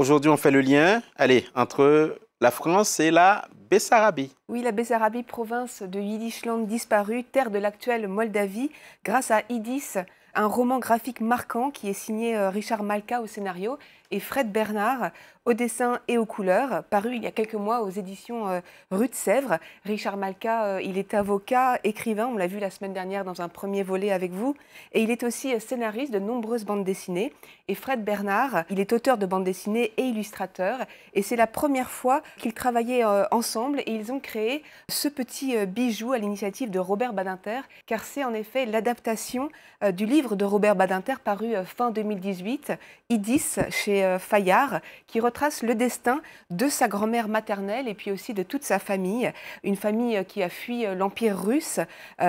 aujourd'hui, on fait le lien, allez, entre la France et la Bessarabie. Oui, la Bessarabie, province de Yiddishland disparue, terre de l'actuelle Moldavie, grâce à Idis, un roman graphique marquant qui est signé euh, Richard Malka au scénario et Fred Bernard au dessin et aux couleurs, paru il y a quelques mois aux éditions euh, Rue de Sèvres. Richard Malka, euh, il est avocat, écrivain, on l'a vu la semaine dernière dans un premier volet avec vous, et il est aussi scénariste de nombreuses bandes dessinées. Et Fred Bernard, il est auteur de bandes dessinées et illustrateur, et c'est la première fois qu'ils travaillaient ensemble et ils ont créé ce petit bijou à l'initiative de Robert Badinter, car c'est en effet l'adaptation du livre de Robert Badinter paru fin 2018, Idis, chez euh, Fayard, qui retrace le destin de sa grand-mère maternelle et puis aussi de toute sa famille. Une famille euh, qui a fui euh, l'Empire russe,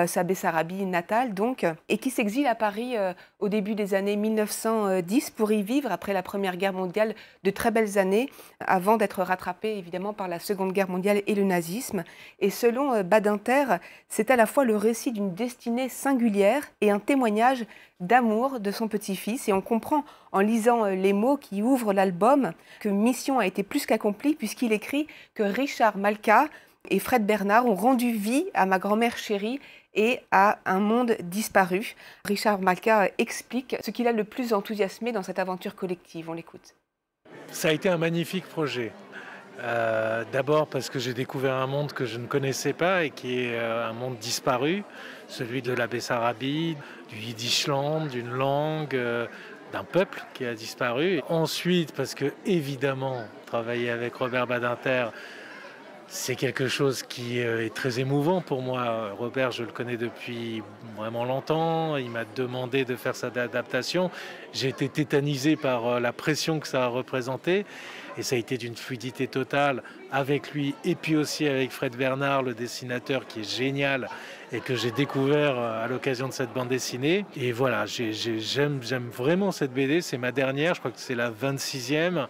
sa Bessarabie natale donc, et qui s'exile à Paris au début des années 1910 pour y vivre après la Première Guerre mondiale de très belles années, avant d'être rattrapée évidemment par la Seconde Guerre mondiale et le nazisme. Et selon Badinter, c'est à la fois le récit d'une destinée singulière et un témoignage d'amour de son petit-fils. Et on comprend en lisant euh, les mots qui ouvrent l'album que mission a été plus qu'accomplie puisqu'il écrit que Richard Malka et Fred Bernard ont rendu vie à ma grand-mère chérie et à un monde disparu. Richard Malka explique ce qu'il a le plus enthousiasmé dans cette aventure collective. On l'écoute. Ça a été un magnifique projet. Euh, d'abord parce que j'ai découvert un monde que je ne connaissais pas et qui est euh, un monde disparu, celui de la Bessarabie, du Yiddishland, d'une langue, euh, d'un peuple qui a disparu. Ensuite parce que évidemment, travailler avec Robert Badinter, c'est quelque chose qui est très émouvant pour moi. Robert, je le connais depuis vraiment longtemps. Il m'a demandé de faire cette adaptation. J'ai été tétanisé par la pression que ça a représenté. Et ça a été d'une fluidité totale avec lui et puis aussi avec Fred Bernard, le dessinateur qui est génial et que j'ai découvert euh, à l'occasion de cette bande dessinée. Et voilà, j'aime vraiment cette BD. C'est ma dernière, je crois que c'est la 26e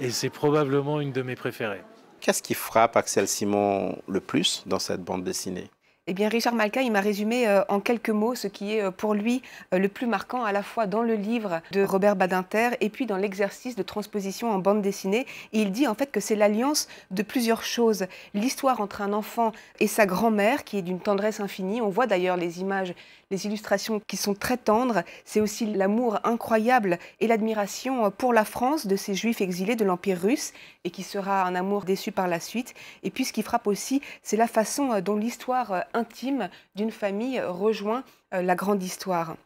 et c'est probablement une de mes préférées. Qu'est-ce qui frappe Axel Simon le plus dans cette bande dessinée? Eh bien, Richard Malka, il m'a résumé euh, en quelques mots ce qui est euh, pour lui euh, le plus marquant à la fois dans le livre de Robert Badinter et puis dans l'exercice de transposition en bande dessinée. il dit en fait que c'est l'alliance de plusieurs choses. L'histoire entre un enfant et sa grand-mère qui est d'une tendresse infinie. On voit d'ailleurs les images les illustrations qui sont très tendres. C'est aussi l'amour incroyable et l'admiration pour la France de ces juifs exilés de l'Empire russe et qui sera un amour déçu par la suite. Et puis ce qui frappe aussi, c'est la façon dont l'histoire intime d'une famille rejoint euh, la grande histoire.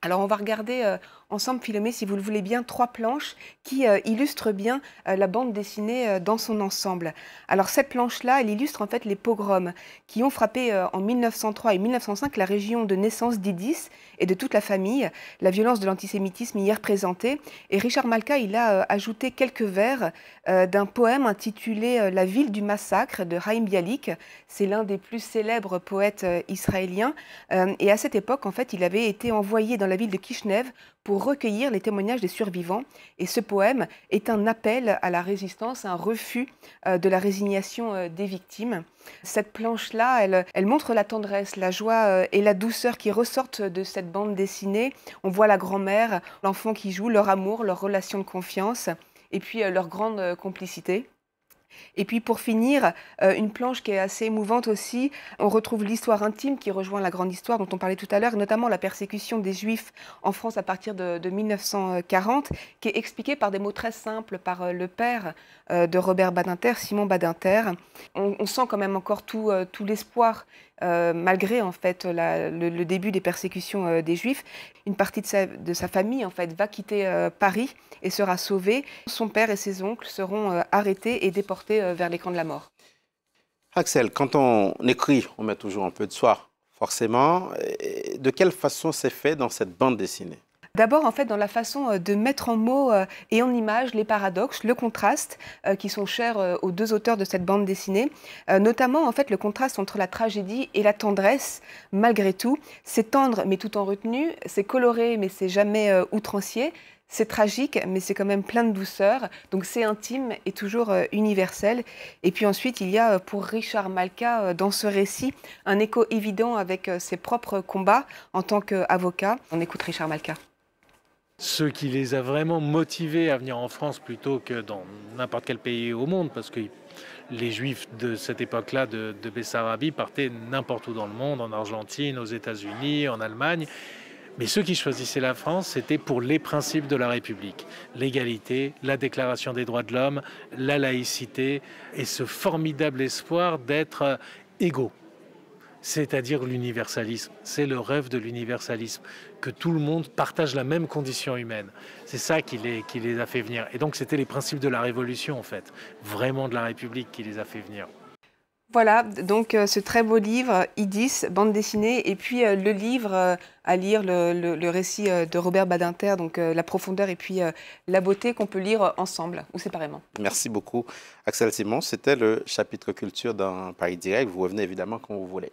Alors on va regarder euh, ensemble, Philomé, si vous le voulez bien, trois planches qui euh, illustrent bien euh, la bande dessinée dans son ensemble. Alors cette planche-là, elle illustre en fait les pogroms qui ont frappé en 1903 et 1905 la région de naissance d'Idis et de toute la famille, la violence de l'antisémitisme hier présentée. Et Richard Malka, il a ajouté quelques vers d'un poème intitulé La ville du massacre de Haïm Bialik. C'est l'un des plus célèbres poètes israéliens. et à cette époque, en fait, il avait été envoyé dans la ville de Kishinev pour recueillir les témoignages des survivants. Et ce poème est un appel à la résistance, un refus euh, de la résignation euh, des victimes. Cette planche-là, elle, elle, montre la tendresse, la joie euh, et la douceur qui ressortent de cette bande dessinée. On voit la grand-mère, l'enfant qui joue, leur amour, leur relation de confiance et puis leur grande complicité. Et puis pour finir, euh, une planche qui est assez émouvante aussi, on retrouve l'histoire intime qui rejoint la grande histoire dont on parlait tout à l'heure, notamment la persécution des Juifs en France à partir de, 1940, qui est expliquée par des mots très simples par euh, le père euh, de Robert Badinter, Simon Badinter. On, sent quand même encore tout, tout l'espoir euh, malgré en fait le, début des persécutions euh, des Juifs. Une partie de sa, famille en fait va quitter euh, Paris et sera sauvée. Son père et ses oncles seront arrêtés et déportés vers les camps de la mort. Axel, quand on écrit, on met toujours un peu de soi, forcément. De quelle façon c'est fait dans cette bande dessinée? D'abord, en fait, dans la façon euh, de mettre en mots euh, et en images les paradoxes, le contraste, euh, qui sont chers aux deux auteurs de cette bande dessinée, notamment en fait le contraste entre la tragédie et la tendresse. Malgré tout, c'est tendre mais tout en retenue, c'est coloré mais c'est jamais outrancier. C'est tragique, mais c'est quand même plein de douceur. Donc c'est intime et toujours universel. Et puis ensuite, il y a pour Richard Malka dans ce récit un écho évident avec ses propres combats en tant qu'avocat. On écoute Richard Malka. Ce qui les a vraiment motivés à venir en France plutôt que dans n'importe quel pays au monde, parce que les juifs de cette époque-là de, de Bessarabie partaient n'importe où dans le monde, en Argentine, aux États-Unis, en Allemagne. Mais ceux qui choisissaient la France, c'était pour les principes de la République. L'égalité, la déclaration des droits de l'homme, la laïcité et ce formidable espoir d'être égaux. C'est-à-dire l'universalisme. C'est le rêve de l'universalisme, que tout le monde partage la même condition humaine. C'est ça qui les, qui les a fait venir. Et donc c'était les principes de la Révolution, en fait, vraiment de la République qui les a fait venir. Voilà, donc euh, ce très beau livre, Idis, bande dessinée, et puis euh, le livre euh, à lire, le, le, le récit de Robert Badinter, donc la profondeur et puis la beauté qu'on peut lire ensemble ou séparément. Merci beaucoup, Axel Simon. C'était le chapitre culture dans Paris Direct. Vous revenez évidemment quand vous voulez.